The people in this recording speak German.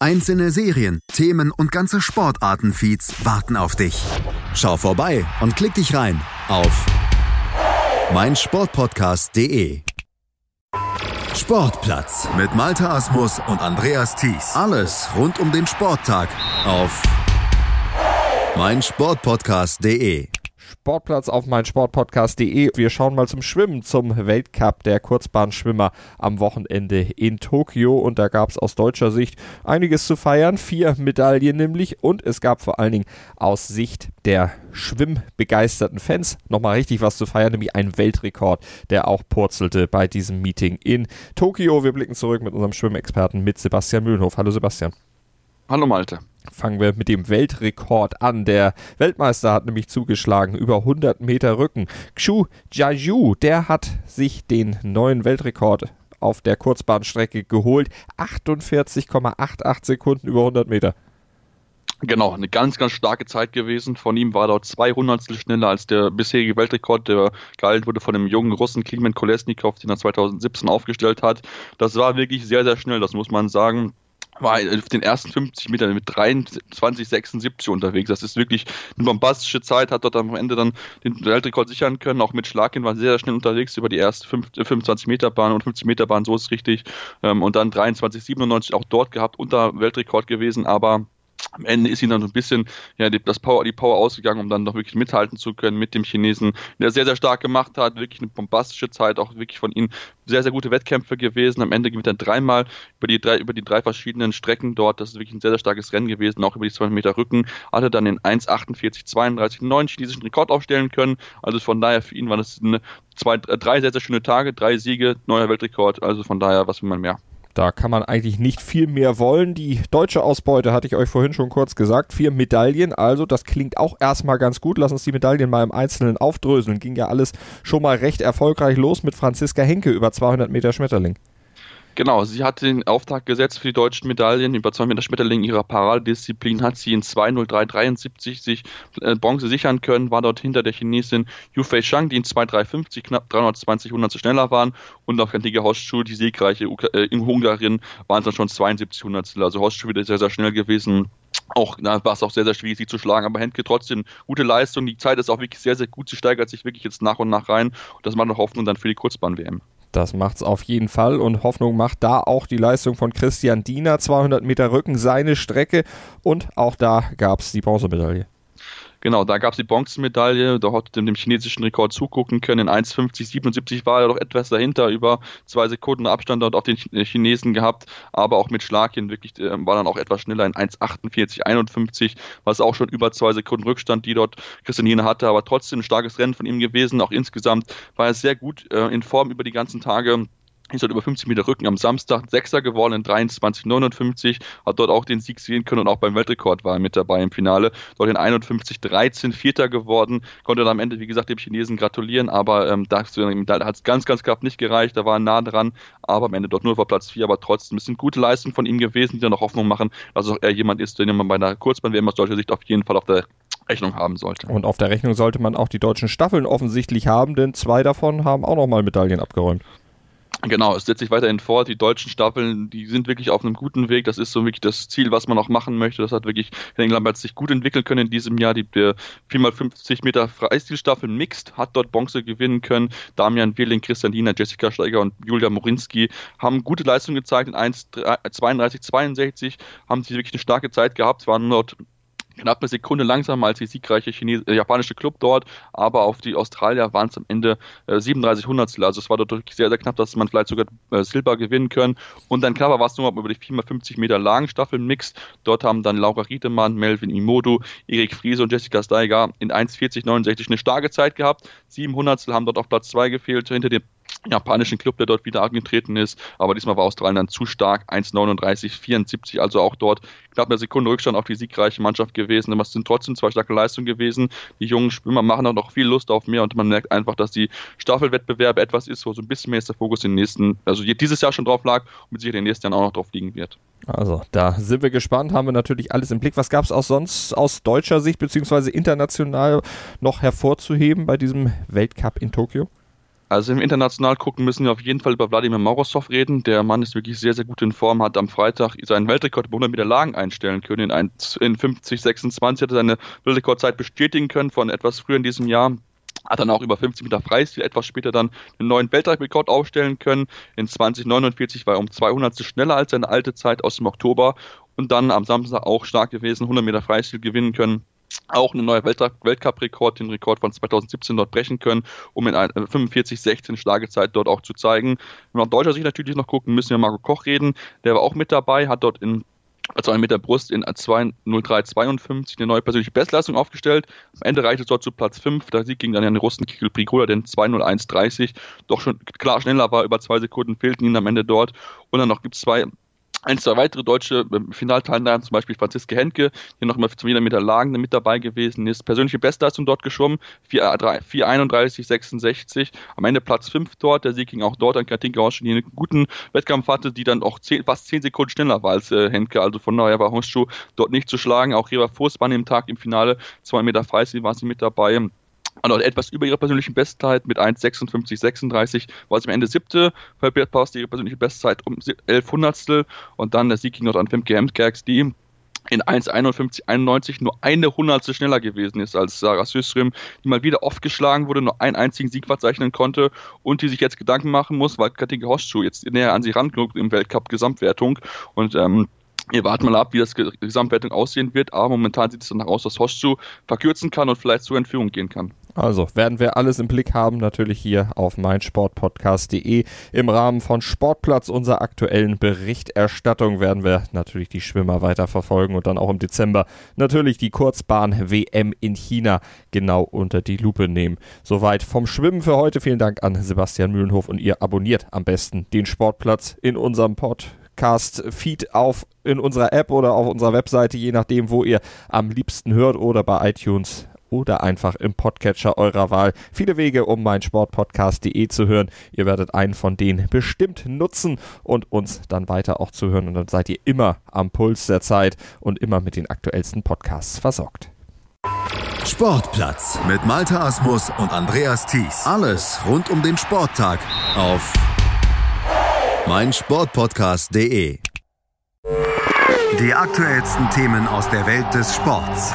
Einzelne Serien, Themen und ganze Sportartenfeeds warten auf dich. Schau vorbei und klick dich rein auf meinsportpodcast.de. Sportplatz mit Malta Asmus und Andreas Thies. Alles rund um den Sporttag auf meinsportpodcast.de. Sportplatz auf meinsportpodcast.de. Wir schauen mal zum Schwimmen, zum Weltcup der Kurzbahnschwimmer am Wochenende in Tokio. Und da gab es aus deutscher Sicht einiges zu feiern. Vier Medaillen nämlich. Und es gab vor allen Dingen aus Sicht der schwimmbegeisterten Fans nochmal richtig was zu feiern, nämlich ein Weltrekord, der auch purzelte bei diesem Meeting in Tokio. Wir blicken zurück mit unserem Schwimmexperten, mit Sebastian Mühlenhof. Hallo Sebastian. Hallo Malte. Fangen wir mit dem Weltrekord an. Der Weltmeister hat nämlich zugeschlagen, über 100 Meter Rücken. Xu Jiaju, der hat sich den neuen Weltrekord auf der Kurzbahnstrecke geholt. 48,88 Sekunden über 100 Meter. Genau, eine ganz, ganz starke Zeit gewesen. Von ihm war dort 200 schneller als der bisherige Weltrekord, der gehalten wurde von dem jungen Russen Klimen Kolesnikov, den er 2017 aufgestellt hat. Das war wirklich sehr, sehr schnell, das muss man sagen war auf den ersten 50 Metern mit 23,76 unterwegs. Das ist wirklich eine bombastische Zeit, hat dort am Ende dann den Weltrekord sichern können. Auch mit Schlagin war sehr, sehr schnell unterwegs über die erste 25 Meter Bahn und 50 Meter Bahn, so ist es richtig. Ähm, und dann 23,97 auch dort gehabt, unter Weltrekord gewesen, aber am Ende ist ihm dann so ein bisschen ja, die, das Power, die Power ausgegangen, um dann noch wirklich mithalten zu können mit dem Chinesen, der sehr, sehr stark gemacht hat. Wirklich eine bombastische Zeit, auch wirklich von ihm sehr, sehr gute Wettkämpfe gewesen. Am Ende gewinnt er dreimal über die drei, über die drei verschiedenen Strecken dort. Das ist wirklich ein sehr, sehr starkes Rennen gewesen, auch über die 200 Meter Rücken. Hatte dann den 1,48, 32, 9 chinesischen Rekord aufstellen können. Also von daher für ihn waren es eine, zwei, drei sehr, sehr schöne Tage, drei Siege, neuer Weltrekord. Also von daher, was will man mehr? Da kann man eigentlich nicht viel mehr wollen. Die deutsche Ausbeute hatte ich euch vorhin schon kurz gesagt. Vier Medaillen, also das klingt auch erstmal ganz gut. Lass uns die Medaillen mal im Einzelnen aufdröseln. Ging ja alles schon mal recht erfolgreich los mit Franziska Henke über 200 Meter Schmetterling. Genau, sie hat den Auftrag gesetzt für die deutschen Medaillen. Über 200 Meter Schmetterling ihrer Paradisziplin hat sie in 2.03.73 sich äh, Bronze sichern können, war dort hinter der Chinesin Yu Fei Shang, die in 2.350 knapp 320 Hundertstel schneller waren und auch Kantige Hostschuh, die siegreiche äh, in Ungarin, waren es dann schon 72 Hundertstel. Also Hostschuh wieder sehr, sehr schnell gewesen auch da war es auch sehr, sehr schwierig, sie zu schlagen, aber Henke trotzdem gute Leistung. Die Zeit ist auch wirklich sehr, sehr gut. Sie steigert sich wirklich jetzt nach und nach rein und das macht noch Hoffnung dann für die Kurzbahn-WM. Das macht es auf jeden Fall und Hoffnung macht da auch die Leistung von Christian Diener, 200 Meter Rücken, seine Strecke und auch da gab es die Bronzemedaille. Genau, da gab es die Bronzemedaille, da hat dem chinesischen Rekord zugucken können. In 1,50,77 war er doch etwas dahinter, über zwei Sekunden Abstand dort auf den Chinesen gehabt, aber auch mit Schlag hin wirklich äh, war dann auch etwas schneller in 1,48,51, was auch schon über zwei Sekunden Rückstand, die dort Christianine hatte, aber trotzdem ein starkes Rennen von ihm gewesen. Auch insgesamt war er sehr gut äh, in Form über die ganzen Tage ist dort über 50 Meter Rücken am Samstag Sechster geworden in 23,59, hat dort auch den Sieg sehen können und auch beim Weltrekord war er mit dabei im Finale. Dort in 51,13 Vierter geworden, konnte dann am Ende, wie gesagt, dem Chinesen gratulieren, aber ähm, da hat es ganz, ganz knapp nicht gereicht, da war er nah dran, aber am Ende dort nur vor Platz 4, aber trotzdem, es sind gute Leistungen von ihm gewesen, die dann noch Hoffnung machen, dass auch er jemand ist, den man bei einer Kurzbahn-WM aus deutscher Sicht auf jeden Fall auf der Rechnung haben sollte. Und auf der Rechnung sollte man auch die deutschen Staffeln offensichtlich haben, denn zwei davon haben auch nochmal Medaillen abgeräumt. Genau, es setzt sich weiterhin fort. Die deutschen Staffeln, die sind wirklich auf einem guten Weg. Das ist so wirklich das Ziel, was man auch machen möchte. Das hat wirklich Henning Lambert sich gut entwickeln können in diesem Jahr. Die 4x50 Meter Freistilstaffel Mixed hat dort Bronze gewinnen können. Damian Wehling, Christian Diener, Jessica Steiger und Julia Morinski haben gute Leistungen gezeigt. In 1,32,62 haben sie wirklich eine starke Zeit gehabt, waren dort knapp eine Sekunde langsamer als die siegreiche Chines äh, japanische Club dort, aber auf die Australier waren es am Ende äh, 37 Hundertstel. Also es war wirklich sehr, sehr knapp, dass man vielleicht sogar äh, Silber gewinnen können. Und dann knapper war es nur über die 4x50 Meter langen Staffel Mixed. Dort haben dann Laura Riedemann, Melvin Imodu, Erik Friese und Jessica Steiger in 1,40,69 eine starke Zeit gehabt. Sieben Hundertstel haben dort auf Platz 2 gefehlt, hinter dem japanischen Club, der dort wieder angetreten ist. Aber diesmal war Australien dann zu stark, 1,39, 74, also auch dort knapp eine Sekunde Rückstand auf die siegreiche Mannschaft gewesen. Aber es sind trotzdem zwei starke Leistungen gewesen. Die jungen Schwimmer machen auch noch viel Lust auf mehr und man merkt einfach, dass die Staffelwettbewerbe etwas ist, wo so ein bisschen mehr ist der Fokus in den nächsten, also dieses Jahr schon drauf lag und mit Sicherheit in den nächsten Jahren auch noch drauf liegen wird. Also, da sind wir gespannt, haben wir natürlich alles im Blick. Was gab es auch sonst aus deutscher Sicht beziehungsweise international noch hervorzuheben bei diesem Weltcup in Tokio? Also im International gucken müssen wir auf jeden Fall über Wladimir Morozov reden. Der Mann ist wirklich sehr, sehr gut in Form, hat am Freitag seinen Weltrekord bei 100 Meter Lagen einstellen können. In, 1, in 50, 26 hat er seine Weltrekordzeit bestätigen können von etwas früher in diesem Jahr. Hat dann auch über 50 Meter Freistil etwas später dann einen neuen Weltrekord aufstellen können. In 2049 war er um 200 schneller als seine alte Zeit aus dem Oktober und dann am Samstag auch stark gewesen, 100 Meter Freistil gewinnen können auch einen neuen Weltcup-Rekord, den Rekord von 2017 dort brechen können, um in 45-16 Schlagezeit dort auch zu zeigen. Wenn wir aus deutscher Sicht natürlich noch gucken, müssen wir Marco Koch reden. Der war auch mit dabei, hat dort in also mit der Brust in 2.03.52 eine neue persönliche Bestleistung aufgestellt. Am Ende reichte es dort zu Platz 5. Der Sieg ging dann an den Russen Kikil Prigoda, der in 2.01.30 doch schon klar schneller war, über zwei Sekunden fehlten ihn am Ende dort. Und dann noch gibt es zwei ein, zwei weitere deutsche ähm, Finalteilnehmer, zum Beispiel Franziske Henke, die noch mal mit der Lagen mit dabei gewesen ist. Persönliche Bestleistung dort geschwommen, 4,31,66. Äh, Am Ende Platz 5 dort. Der Sieg ging auch dort an Katinka Horschuh, die einen guten Wettkampf hatte, die dann auch 10, fast 10 Sekunden schneller war als äh, Henke. Also von daher war Horschuh dort nicht zu schlagen. Auch Reva Fußbahn im Tag im Finale, 2 Meter Freistil war sie mit dabei und etwas über ihrer persönlichen Bestzeit mit 1,56,36 war sie am Ende siebte, verpasst ihre persönliche Bestzeit um 11 Hundertstel. Und dann der Sieg ging noch an Femke Hemskerks, die in 1,51,91 nur eine Hundertstel schneller gewesen ist als Sarah Süström, die mal wieder oft geschlagen wurde, nur einen einzigen Sieg verzeichnen konnte und die sich jetzt Gedanken machen muss, weil Katinka Hoschschuh jetzt näher an sie rankommt im Weltcup-Gesamtwertung. Und ähm, wir warten mal ab, wie das Gesamtwertung aussehen wird, aber momentan sieht es danach aus, dass Hoschschuh verkürzen kann und vielleicht zur Entführung gehen kann. Also werden wir alles im Blick haben, natürlich hier auf meinsportpodcast.de. Im Rahmen von Sportplatz unserer aktuellen Berichterstattung werden wir natürlich die Schwimmer weiter verfolgen und dann auch im Dezember natürlich die Kurzbahn-WM in China genau unter die Lupe nehmen. Soweit vom Schwimmen für heute. Vielen Dank an Sebastian Mühlenhof und ihr abonniert am besten den Sportplatz in unserem Podcast-Feed auf in unserer App oder auf unserer Webseite, je nachdem, wo ihr am liebsten hört oder bei iTunes oder einfach im Podcatcher eurer Wahl. Viele Wege, um mein Sportpodcast.de zu hören. Ihr werdet einen von denen bestimmt nutzen und uns dann weiter auch zu hören. Und dann seid ihr immer am Puls der Zeit und immer mit den aktuellsten Podcasts versorgt. Sportplatz mit Malta Asmus und Andreas Thies. Alles rund um den Sporttag auf mein Sportpodcast.de. Die aktuellsten Themen aus der Welt des Sports